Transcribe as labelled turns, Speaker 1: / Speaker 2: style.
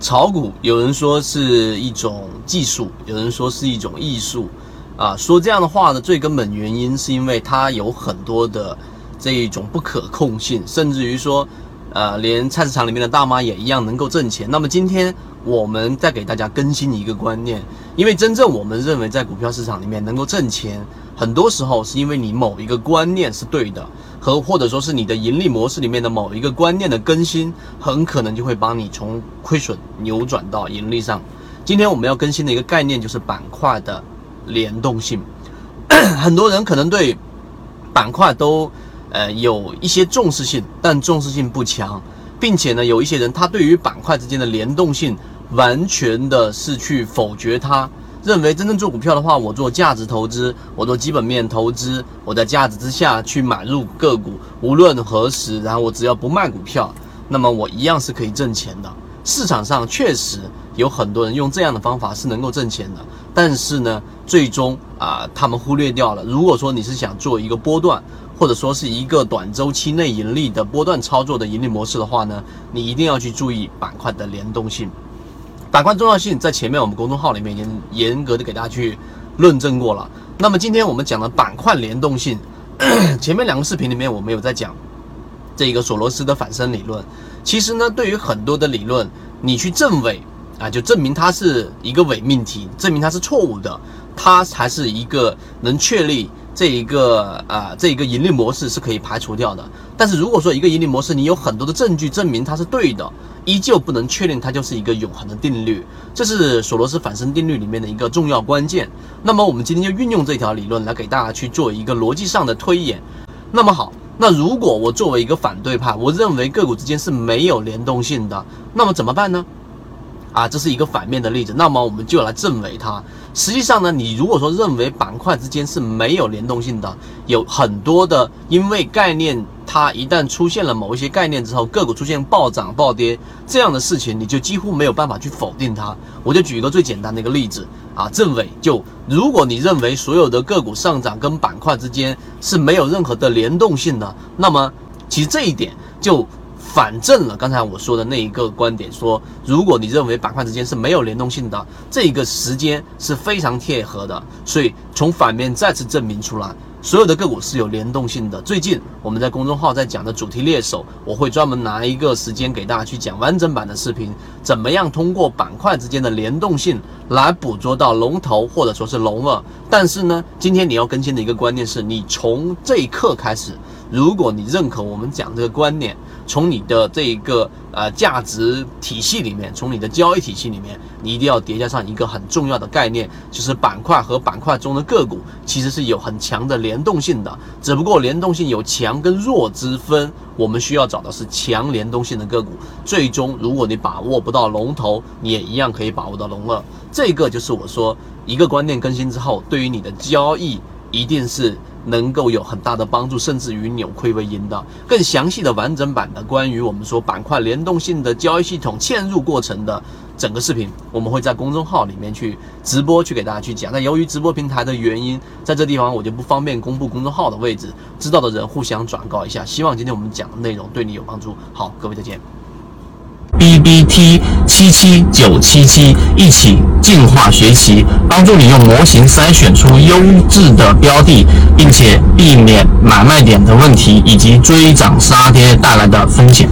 Speaker 1: 炒股有人说是一种技术，有人说是一种艺术，啊，说这样的话的最根本原因是因为它有很多的这一种不可控性，甚至于说，呃，连菜市场里面的大妈也一样能够挣钱。那么今天我们再给大家更新一个观念，因为真正我们认为在股票市场里面能够挣钱，很多时候是因为你某一个观念是对的。和或者说是你的盈利模式里面的某一个观念的更新，很可能就会帮你从亏损扭转到盈利上。今天我们要更新的一个概念就是板块的联动性。很多人可能对板块都呃有一些重视性，但重视性不强，并且呢，有一些人他对于板块之间的联动性完全的是去否决它。认为真正做股票的话，我做价值投资，我做基本面投资，我在价值之下去买入个股，无论何时，然后我只要不卖股票，那么我一样是可以挣钱的。市场上确实有很多人用这样的方法是能够挣钱的，但是呢，最终啊，他们忽略掉了。如果说你是想做一个波段，或者说是一个短周期内盈利的波段操作的盈利模式的话呢，你一定要去注意板块的联动性。板块重要性在前面我们公众号里面已经严格的给大家去论证过了。那么今天我们讲的板块联动性，前面两个视频里面我们有在讲这个索罗斯的反身理论。其实呢，对于很多的理论，你去证伪啊，就证明它是一个伪命题，证明它是错误的，它才是一个能确立。这一个啊，这一个盈利模式是可以排除掉的。但是如果说一个盈利模式，你有很多的证据证明它是对的，依旧不能确定它就是一个永恒的定律。这是索罗斯反身定律里面的一个重要关键。那么我们今天就运用这条理论来给大家去做一个逻辑上的推演。那么好，那如果我作为一个反对派，我认为个股之间是没有联动性的，那么怎么办呢？啊，这是一个反面的例子，那么我们就来证伪它。实际上呢，你如果说认为板块之间是没有联动性的，有很多的，因为概念它一旦出现了某一些概念之后，个股出现暴涨暴跌这样的事情，你就几乎没有办法去否定它。我就举一个最简单的一个例子啊，证伪就如果你认为所有的个股上涨跟板块之间是没有任何的联动性的，那么其实这一点就。反证了刚才我说的那一个观点，说如果你认为板块之间是没有联动性的，这一个时间是非常贴合的，所以从反面再次证明出来，所有的个股是有联动性的。最近我们在公众号在讲的主题猎手，我会专门拿一个时间给大家去讲完整版的视频，怎么样通过板块之间的联动性来捕捉到龙头或者说是龙二。但是呢，今天你要更新的一个观念是，你从这一刻开始。如果你认可我们讲这个观念，从你的这一个呃价值体系里面，从你的交易体系里面，你一定要叠加上一个很重要的概念，就是板块和板块中的个股其实是有很强的联动性的，只不过联动性有强跟弱之分，我们需要找的是强联动性的个股。最终，如果你把握不到龙头，你也一样可以把握到龙二。这个就是我说一个观念更新之后，对于你的交易一定是。能够有很大的帮助，甚至于扭亏为盈的。更详细的完整版的关于我们说板块联动性的交易系统嵌入过程的整个视频，我们会在公众号里面去直播去给大家去讲。那由于直播平台的原因，在这地方我就不方便公布公众号的位置，知道的人互相转告一下。希望今天我们讲的内容对你有帮助。好，各位再见。
Speaker 2: B B T 七七九七七，一起进化学习，帮助你用模型筛选出优质的标的，并且避免买卖点的问题以及追涨杀跌带来的风险。